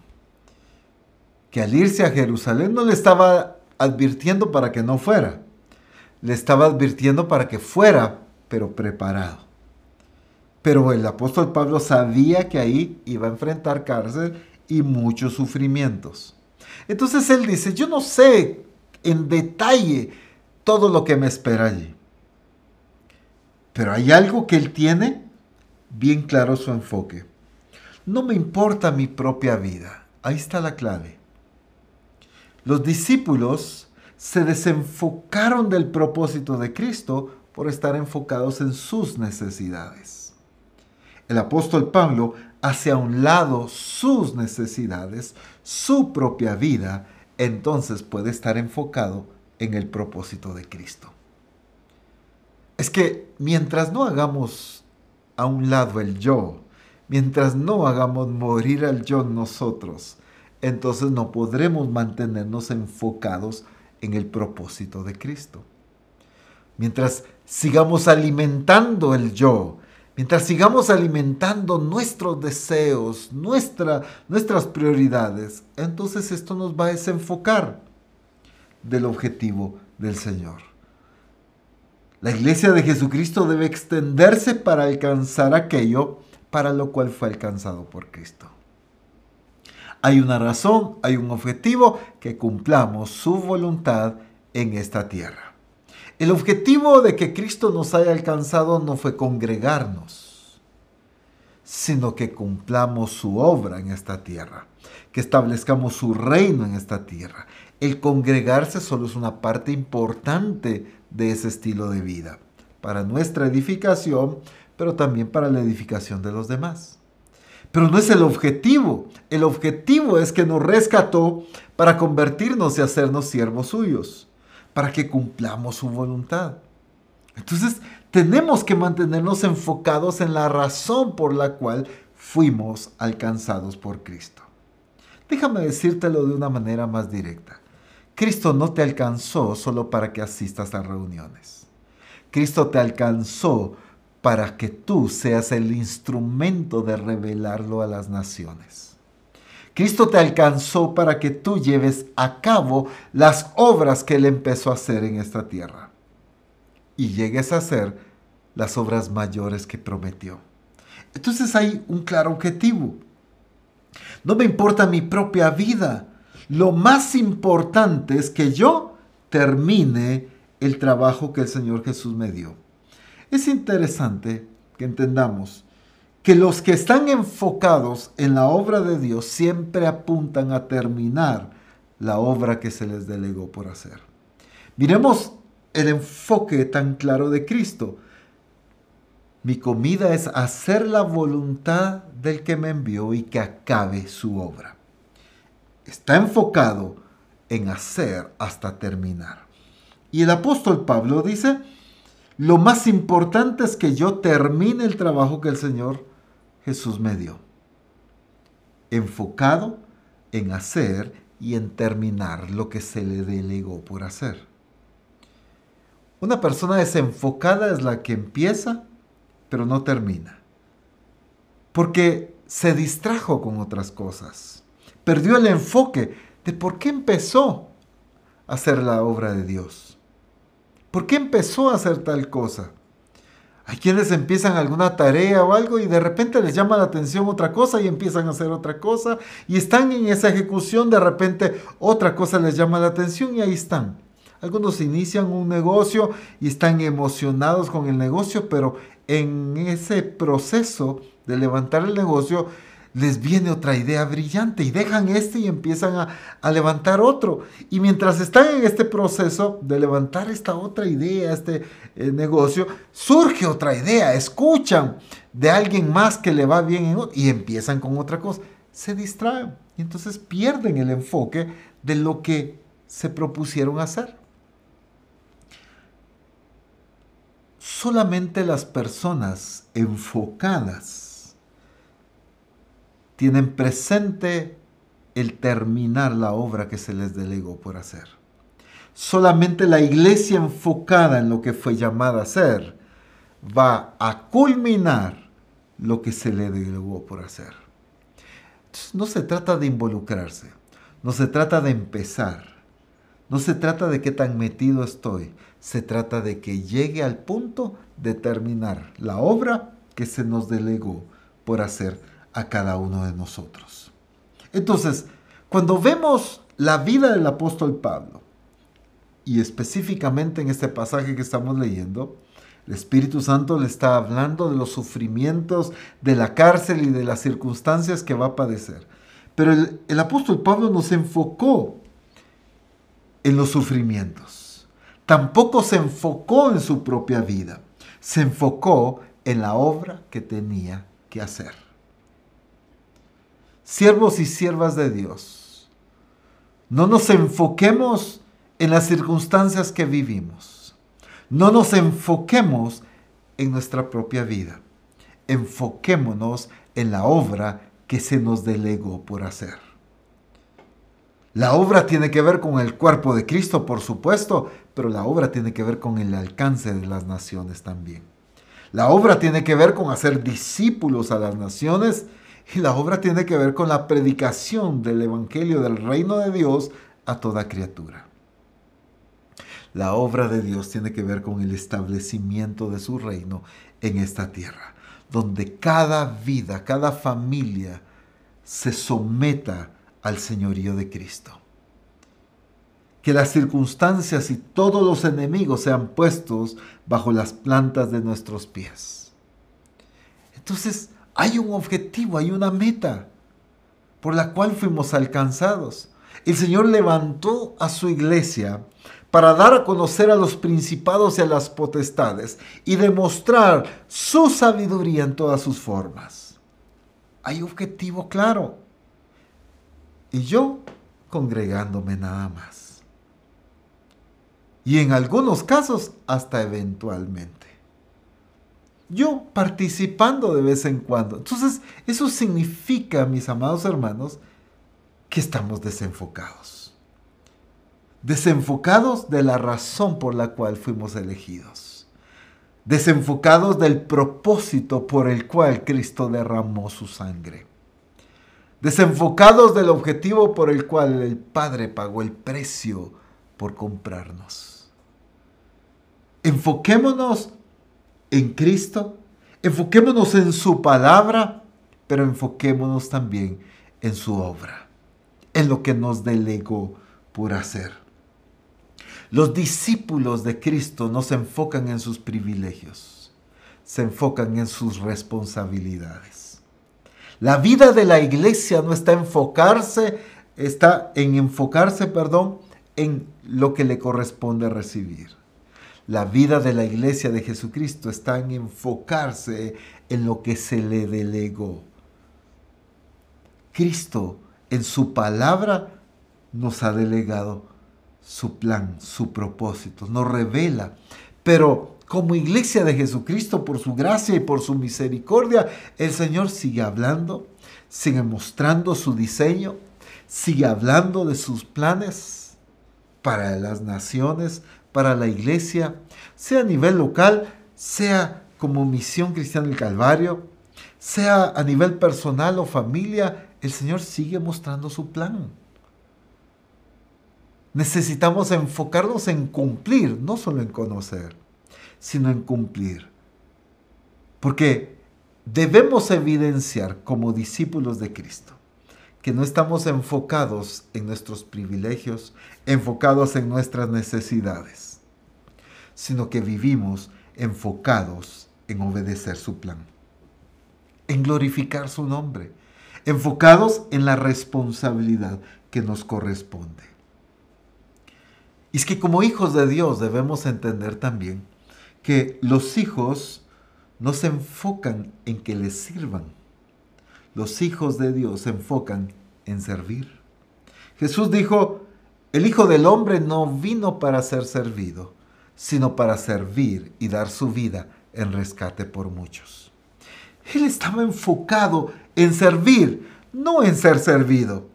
que al irse a Jerusalén no le estaba advirtiendo para que no fuera, le estaba advirtiendo para que fuera, pero preparado. Pero el apóstol Pablo sabía que ahí iba a enfrentar cárcel y muchos sufrimientos. Entonces él dice, yo no sé en detalle todo lo que me espera allí. Pero hay algo que él tiene bien claro su enfoque. No me importa mi propia vida. Ahí está la clave. Los discípulos se desenfocaron del propósito de Cristo por estar enfocados en sus necesidades. El apóstol Pablo hace a un lado sus necesidades, su propia vida, entonces puede estar enfocado en el propósito de Cristo. Es que mientras no hagamos a un lado el yo, mientras no hagamos morir al yo nosotros, entonces no podremos mantenernos enfocados en el propósito de Cristo. Mientras sigamos alimentando el yo, mientras sigamos alimentando nuestros deseos, nuestra, nuestras prioridades, entonces esto nos va a desenfocar del objetivo del Señor. La iglesia de Jesucristo debe extenderse para alcanzar aquello para lo cual fue alcanzado por Cristo. Hay una razón, hay un objetivo, que cumplamos su voluntad en esta tierra. El objetivo de que Cristo nos haya alcanzado no fue congregarnos, sino que cumplamos su obra en esta tierra, que establezcamos su reino en esta tierra. El congregarse solo es una parte importante de ese estilo de vida, para nuestra edificación, pero también para la edificación de los demás. Pero no es el objetivo. El objetivo es que nos rescató para convertirnos y hacernos siervos suyos, para que cumplamos su voluntad. Entonces, tenemos que mantenernos enfocados en la razón por la cual fuimos alcanzados por Cristo. Déjame decírtelo de una manera más directa. Cristo no te alcanzó solo para que asistas a reuniones. Cristo te alcanzó para que tú seas el instrumento de revelarlo a las naciones. Cristo te alcanzó para que tú lleves a cabo las obras que Él empezó a hacer en esta tierra y llegues a hacer las obras mayores que prometió. Entonces hay un claro objetivo. No me importa mi propia vida, lo más importante es que yo termine el trabajo que el Señor Jesús me dio. Es interesante que entendamos que los que están enfocados en la obra de Dios siempre apuntan a terminar la obra que se les delegó por hacer. Miremos el enfoque tan claro de Cristo. Mi comida es hacer la voluntad del que me envió y que acabe su obra está enfocado en hacer hasta terminar. Y el apóstol Pablo dice, lo más importante es que yo termine el trabajo que el Señor Jesús me dio. Enfocado en hacer y en terminar lo que se le delegó por hacer. Una persona desenfocada es la que empieza, pero no termina. Porque se distrajo con otras cosas perdió el enfoque de por qué empezó a hacer la obra de Dios. ¿Por qué empezó a hacer tal cosa? Hay quienes empiezan alguna tarea o algo y de repente les llama la atención otra cosa y empiezan a hacer otra cosa y están en esa ejecución, de repente otra cosa les llama la atención y ahí están. Algunos inician un negocio y están emocionados con el negocio, pero en ese proceso de levantar el negocio les viene otra idea brillante y dejan este y empiezan a, levantar otro. Y mientras están en este proceso de levantar esta otra idea, este eh, negocio, surge otra idea, escuchan de alguien más que le va bien y empiezan con otra cosa. Se distraen y entonces pierden el enfoque de lo que se propusieron hacer. Solamente las personas enfocadas tienen presente el terminar la obra que se les delegó por hacer. Solamente la iglesia enfocada en lo que fue llamada a hacer va a culminar lo que se le delegó por hacer. no se trata de involucrarse, no se trata de empezar, no se trata de qué tan metido estoy, se trata de que llegue al punto de terminar la obra que se nos delegó por hacer a cada uno de nosotros. Entonces, cuando vemos la vida del apóstol Pablo, y específicamente en este pasaje que estamos leyendo, el Espíritu Santo le está hablando de los sufrimientos de la cárcel y de las circunstancias que va a padecer. Pero el, apóstol Pablo no se enfocó en los sufrimientos. Tampoco se enfocó en su propia vida. Se enfocó en la obra que tenía que hacer siervos y siervas de Dios, no nos enfoquemos en las circunstancias que vivimos. No nos enfoquemos en nuestra propia vida. Enfoquémonos en la obra que se nos delegó por hacer. La obra tiene que ver con el cuerpo de Cristo, por supuesto, pero la obra tiene que ver con el alcance de las naciones también. La obra tiene que ver con hacer discípulos a las naciones y la obra tiene que ver con la predicación del Evangelio del reino de Dios a toda criatura. La obra de Dios tiene que ver con el establecimiento de su reino en esta tierra, donde cada vida, cada familia se someta al señorío de Cristo. Que las circunstancias y todos los enemigos sean puestos bajo las plantas de nuestros pies. Entonces, hay un objetivo, hay una meta por la cual fuimos alcanzados. El Señor levantó a su iglesia para dar a conocer a los principados y a las potestades y demostrar su sabiduría en todas sus formas. Hay objetivo claro. Y yo congregándome nada más. Y en algunos casos hasta eventualmente yo participando de vez en cuando. Entonces, eso significa, mis amados hermanos, que estamos desenfocados. Desenfocados de la razón por la cual fuimos elegidos. Desenfocados del propósito por el cual Cristo derramó su sangre. Desenfocados del objetivo por el cual el Padre pagó el precio por comprarnos. Enfoquémonos en Cristo, enfoquémonos en su palabra, pero enfoquémonos también en su obra, en lo que nos delegó por hacer. Los discípulos de Cristo no se enfocan en sus privilegios, se enfocan en sus responsabilidades. La vida de la iglesia no está enfocarse, está en enfocarse, perdón, en lo que le corresponde recibir. La vida de la iglesia de Jesucristo está en enfocarse en lo que se le delegó. Cristo en su palabra nos ha delegado su plan, su propósito, nos revela. Pero como iglesia de Jesucristo, por su gracia y por su misericordia, el Señor sigue hablando, sigue mostrando su diseño, sigue hablando de sus planes para las naciones, para la iglesia, sea a nivel local, sea como misión cristiana del Calvario, sea a nivel personal o familia, el Señor sigue mostrando su plan. Necesitamos enfocarnos en cumplir, no solo en conocer, sino en cumplir. Porque debemos evidenciar como discípulos de Cristo que no estamos enfocados en nuestros privilegios, enfocados en nuestras necesidades, sino que vivimos enfocados en obedecer su plan, en glorificar su nombre, enfocados en la responsabilidad que nos corresponde. Y es que como hijos de Dios debemos entender también que los hijos no se enfocan en que les sirvan. Los hijos de Dios se enfocan en servir. Jesús dijo, el Hijo del Hombre no vino para ser servido, sino para servir y dar su vida en rescate por muchos. Él estaba enfocado en servir, no en ser servido.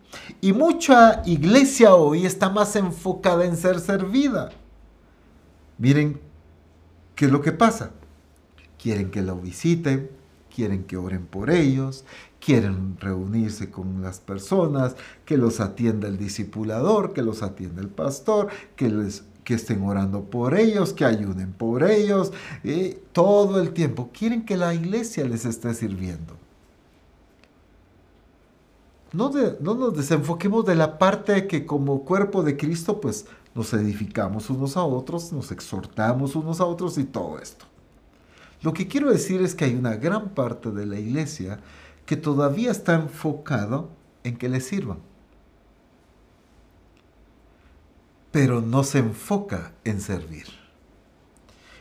Y mucha iglesia hoy está más enfocada en ser servida. Miren qué es lo que pasa. Quieren que lo visiten, quieren que oren por ellos, quieren reunirse con las personas, que los atienda el discipulador, que los atienda el pastor, que, les, que estén orando por ellos, que ayuden por ellos, eh, todo el tiempo. Quieren que la iglesia les esté sirviendo. No, no, nos desenfoquemos de la parte que como cuerpo de Cristo, pues nos edificamos unos a otros, nos exhortamos unos a otros y todo esto. Lo que quiero decir es que hay una gran parte de la iglesia que todavía está enfocado en que le sirvan. Pero no se enfoca en servir.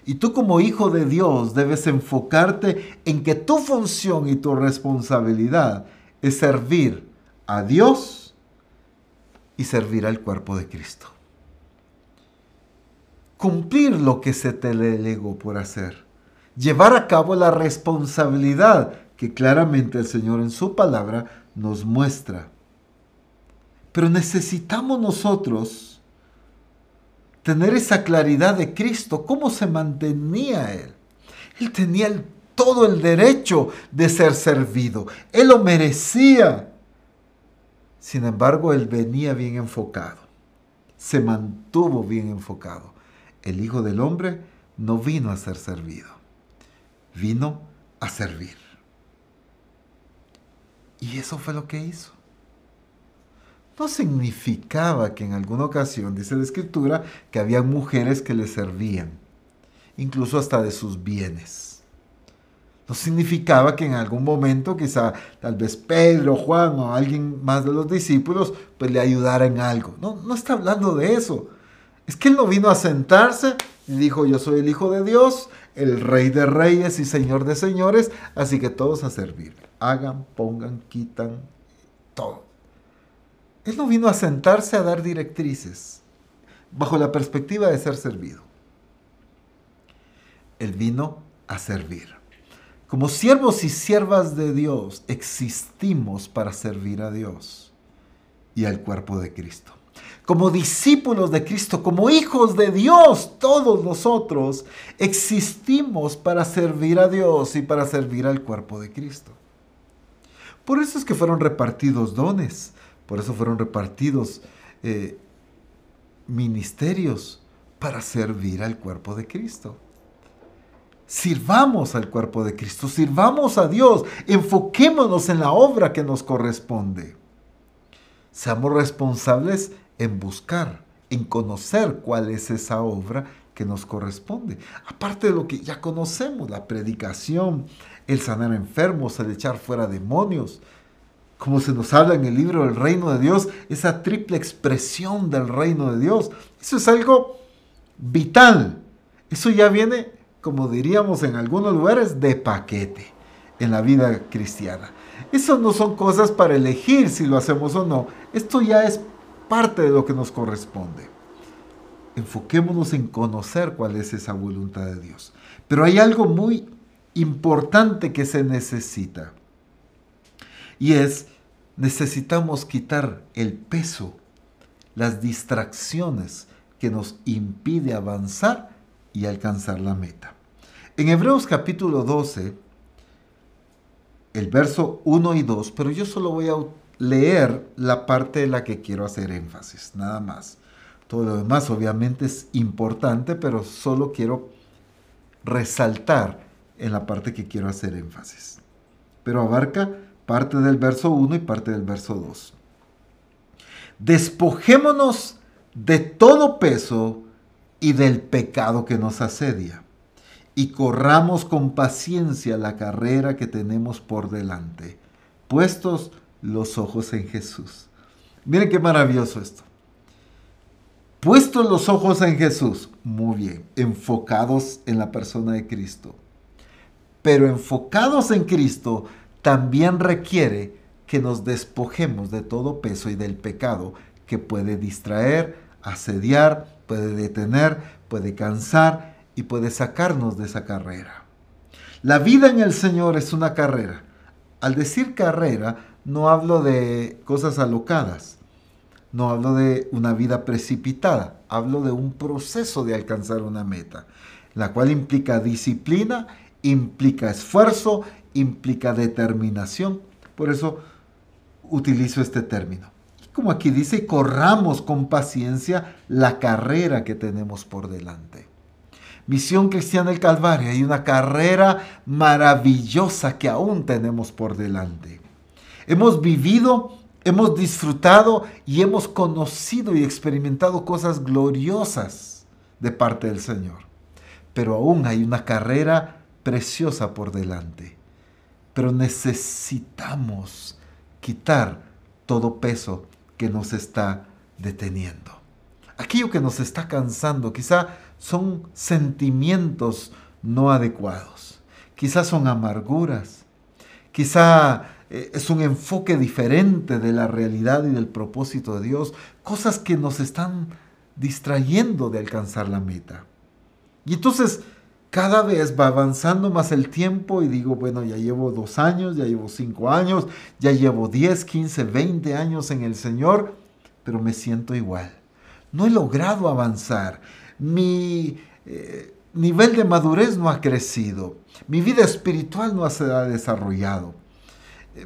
Y tú como hijo de Dios debes enfocarte en que tu función y tu responsabilidad es servir a Dios y servir al cuerpo de Cristo. Cumplir lo que se te delegó por hacer. Llevar a cabo la responsabilidad que claramente el Señor en su palabra nos muestra. Pero necesitamos nosotros tener esa claridad de Cristo, cómo se mantenía Él. Él tenía todo el derecho de ser servido, Él lo merecía. Sin embargo, Él venía bien enfocado, se mantuvo bien enfocado. El Hijo del Hombre no vino a ser servido, vino a servir. Y eso fue lo que hizo. No significaba que en alguna ocasión, dice la escritura, que había mujeres que le servían, incluso hasta de sus bienes. No significaba que en algún momento quizá tal vez Pedro, Juan o alguien más de los discípulos pues le ayudara en algo. No, no está hablando de eso. Es que él no vino a sentarse y dijo yo soy el Hijo de Dios, el Rey de Reyes y Señor de Señores, así que todos a servir hagan, pongan, quitan, todo. Él no vino a sentarse a dar directrices bajo la perspectiva de ser servido. Él vino a servir. Como siervos y siervas de Dios existimos para servir a Dios y al cuerpo de Cristo. Como discípulos de Cristo, como hijos de Dios, todos nosotros existimos para servir a Dios y para servir al cuerpo de Cristo. Por eso es que fueron repartidos dones, por eso fueron repartidos eh, ministerios para servir al cuerpo de Cristo. Sirvamos al cuerpo de Cristo, sirvamos a Dios, enfoquémonos en la obra que nos corresponde. Seamos responsables en buscar, en conocer cuál es esa obra que nos corresponde. Aparte de lo que ya conocemos, la predicación, el sanar enfermos, el echar fuera demonios. Como se nos habla en el libro del reino de Dios, esa triple expresión del reino de Dios. Eso es algo vital. Eso ya viene, como diríamos en algunos lugares, de paquete en la vida cristiana. Eso no son cosas para elegir si lo hacemos o no. Esto ya es parte de lo que nos corresponde. Enfoquémonos en conocer cuál es esa voluntad de Dios. Pero hay algo muy importante que se necesita. Y es, necesitamos quitar el peso, las distracciones que nos impide avanzar y alcanzar la meta. En Hebreos capítulo 12, el verso 1 y 2, pero yo solo voy a leer la parte de la que quiero hacer énfasis, nada más. Todo lo demás obviamente es importante, pero solo quiero resaltar en la parte que quiero hacer énfasis. Pero abarca parte del verso 1 y parte del verso 2. Despojémonos de todo peso y del pecado que nos asedia, y corramos con paciencia la carrera que tenemos por delante, puestos los ojos en Jesús. Miren qué maravilloso esto. Puestos los ojos en Jesús, muy bien, enfocados en la persona de Cristo. Pero enfocados en Cristo también requiere que nos despojemos de todo peso y del pecado que puede distraer, asediar, puede detener, puede cansar y puede sacarnos de esa carrera. La vida en el Señor es una carrera. Al decir carrera, no hablo de cosas alocadas, no hablo de una vida precipitada, hablo de un proceso de alcanzar una meta, la cual implica disciplina, implica esfuerzo, implica determinación. Por eso utilizo este término. Como aquí dice, corramos con paciencia la carrera que tenemos por delante. Misión Cristiana del Calvario, hay una carrera maravillosa que aún tenemos por delante. Hemos vivido hemos disfrutado y hemos conocido y experimentado cosas gloriosas de parte del Señor. Pero aún hay una carrera preciosa por delante. Pero necesitamos quitar todo peso que nos está deteniendo. Aquello que nos está cansando, quizá son sentimientos no adecuados. Quizás son amarguras. Quizá eh, es un enfoque diferente de la realidad y del propósito de Dios, cosas que nos están distrayendo de alcanzar la meta. Y entonces cada vez va avanzando más el tiempo y digo, bueno, ya llevo dos años, ya llevo cinco años, ya llevo diez, quince, veinte años en el Señor, pero me siento igual. No he logrado avanzar. Mi eh, nivel de madurez no ha crecido. Mi vida espiritual no se ha desarrollado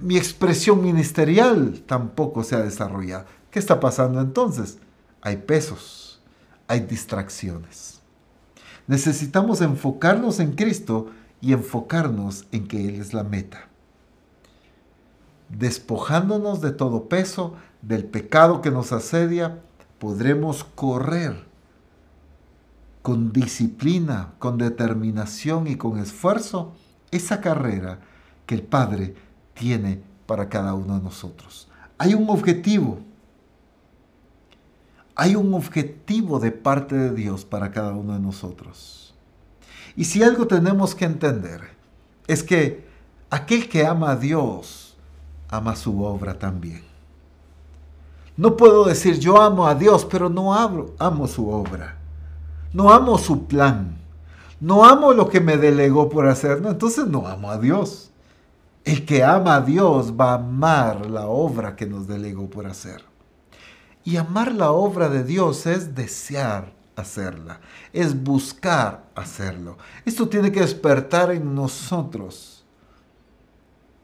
mi expresión ministerial tampoco se ha desarrollado. ¿Qué está pasando entonces? Hay pesos, hay distracciones. Necesitamos enfocarnos en Cristo y enfocarnos en que Él es la meta. Despojándonos de todo peso, del pecado que nos asedia, podremos correr con disciplina, con determinación y con esfuerzo esa carrera que el Padre tiene para cada uno de nosotros. Hay un objetivo. Hay un objetivo de parte de Dios para cada uno de nosotros. Y si algo tenemos que entender es que aquel que ama a Dios ama su obra también. No puedo decir yo amo a Dios, pero no amo, su obra. No amo su plan. No amo lo que me delegó por hacer. Entonces no amo a Dios. El que ama a Dios va a amar la obra que nos delegó por hacer. Y amar la obra de Dios es desear hacerla, es buscar hacerlo. Esto tiene que despertar en nosotros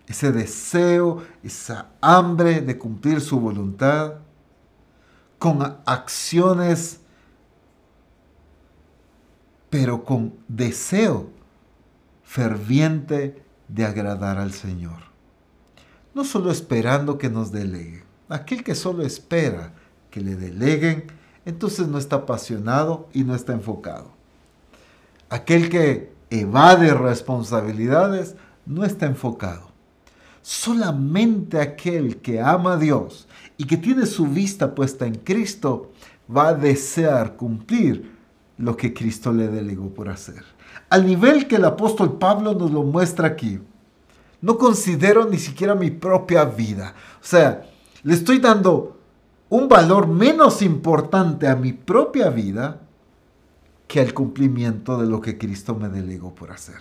ese deseo, esa hambre de cumplir su voluntad con acciones, pero con deseo ferviente de agradar al Señor. No solo esperando que nos delegue. Aquel que solo espera que le deleguen, entonces no está apasionado y no está enfocado. Aquel que evade responsabilidades no está enfocado. Solamente aquel que ama a Dios y que tiene su vista puesta en Cristo va a desear cumplir lo que Cristo le delegó por hacer al nivel que el apóstol Pablo nos lo muestra aquí. No considero ni siquiera mi propia vida. O sea, le estoy dando un valor menos importante a mi propia vida que al cumplimiento de lo que Cristo me delegó por hacer.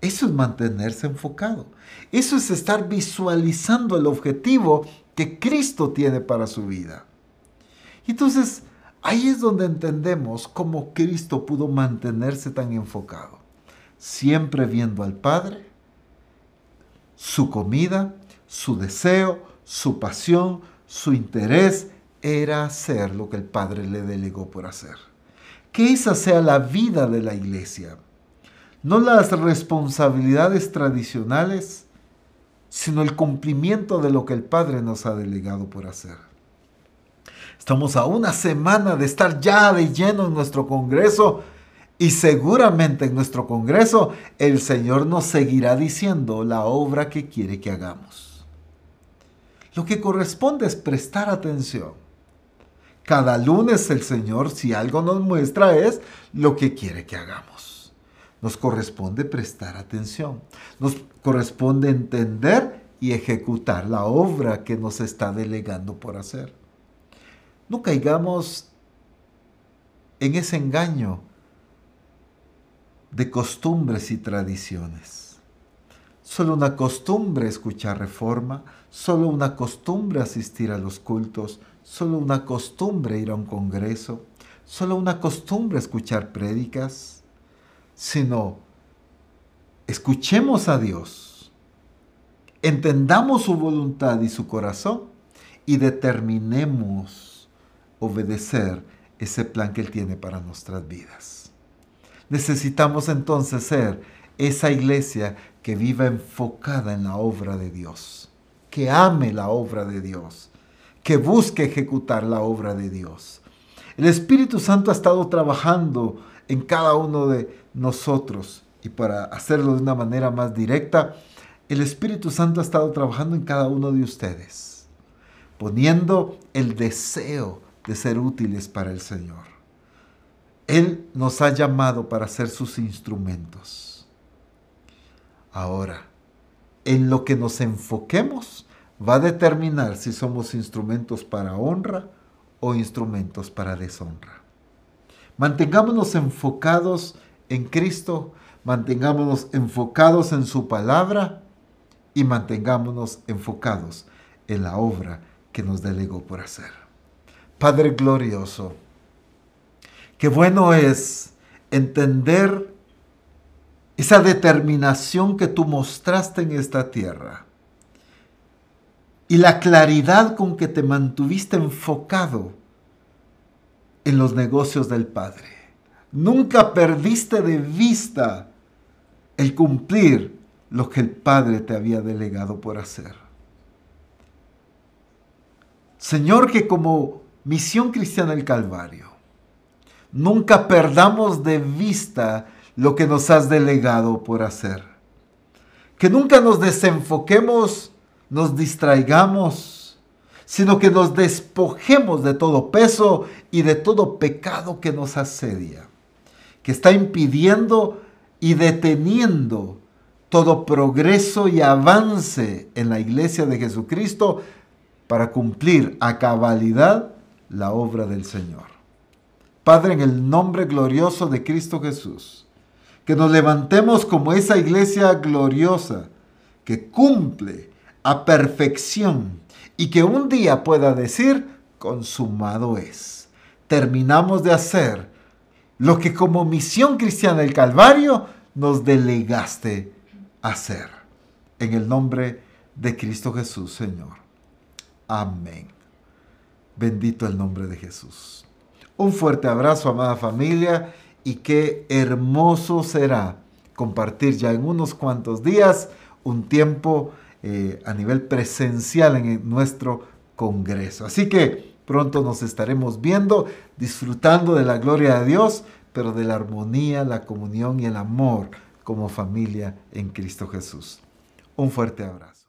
Eso es mantenerse enfocado. Eso es estar visualizando el objetivo que Cristo tiene para su vida. Y entonces, Ahí es donde entendemos cómo Cristo pudo mantenerse tan enfocado, siempre viendo al Padre, su comida, su deseo, su pasión, su interés era hacer lo que el Padre le delegó por hacer. Que esa sea la vida de la iglesia, no las responsabilidades tradicionales, sino el cumplimiento de lo que el Padre nos ha delegado por hacer. Estamos a una semana de estar ya de lleno en nuestro Congreso y seguramente en nuestro Congreso el Señor nos seguirá diciendo la obra que quiere que hagamos. Lo que corresponde es prestar atención. Cada lunes el Señor, si algo nos muestra, es lo que quiere que hagamos. Nos corresponde prestar atención. Nos corresponde entender y ejecutar la obra que nos está delegando por hacer. No caigamos en ese engaño de costumbres y tradiciones. Solo una costumbre escuchar reforma, solo una costumbre asistir a los cultos, solo una costumbre ir a un congreso, solo una costumbre escuchar prédicas, sino escuchemos a Dios, entendamos su voluntad y su corazón y determinemos obedecer ese plan que Él tiene para nuestras vidas. Necesitamos entonces ser esa iglesia que viva enfocada en la obra de Dios, que ame la obra de Dios, que busque ejecutar la obra de Dios. El Espíritu Santo ha estado trabajando en cada uno de nosotros y para hacerlo de una manera más directa, el Espíritu Santo ha estado trabajando en cada uno de ustedes, poniendo el deseo de ser útiles para el Señor. Él nos ha llamado para ser sus instrumentos. Ahora, en lo que nos enfoquemos va a determinar si somos instrumentos para honra o instrumentos para deshonra. Mantengámonos enfocados en Cristo, mantengámonos enfocados en su palabra y mantengámonos enfocados en la obra que nos delegó por hacer. Padre glorioso, qué bueno es entender esa determinación que tú mostraste en esta tierra y la claridad con que te mantuviste enfocado en los negocios del Padre. Nunca perdiste de vista el cumplir lo que el Padre te había delegado por hacer. Señor, que como Misión Cristiana del Calvario. Nunca perdamos de vista lo que nos has delegado por hacer. Que nunca nos desenfoquemos, nos distraigamos, sino que nos despojemos de todo peso y de todo pecado que nos asedia, que está impidiendo y deteniendo todo progreso y avance en la iglesia de Jesucristo para cumplir a cabalidad la obra del Señor. Padre, en el nombre glorioso de Cristo Jesús, que nos levantemos como esa iglesia gloriosa que cumple a perfección y que un día pueda decir, consumado es. Terminamos de hacer lo que como misión cristiana del Calvario nos delegaste hacer. En el nombre de Cristo Jesús, Señor. Amén. Bendito el nombre de Jesús. Un fuerte abrazo, amada familia, y qué hermoso será compartir ya en unos cuantos días un tiempo eh, a nivel presencial en nuestro Congreso. Así que pronto nos estaremos viendo, disfrutando de la gloria de Dios, pero de la armonía, la comunión y el amor como familia en Cristo Jesús. Un fuerte abrazo.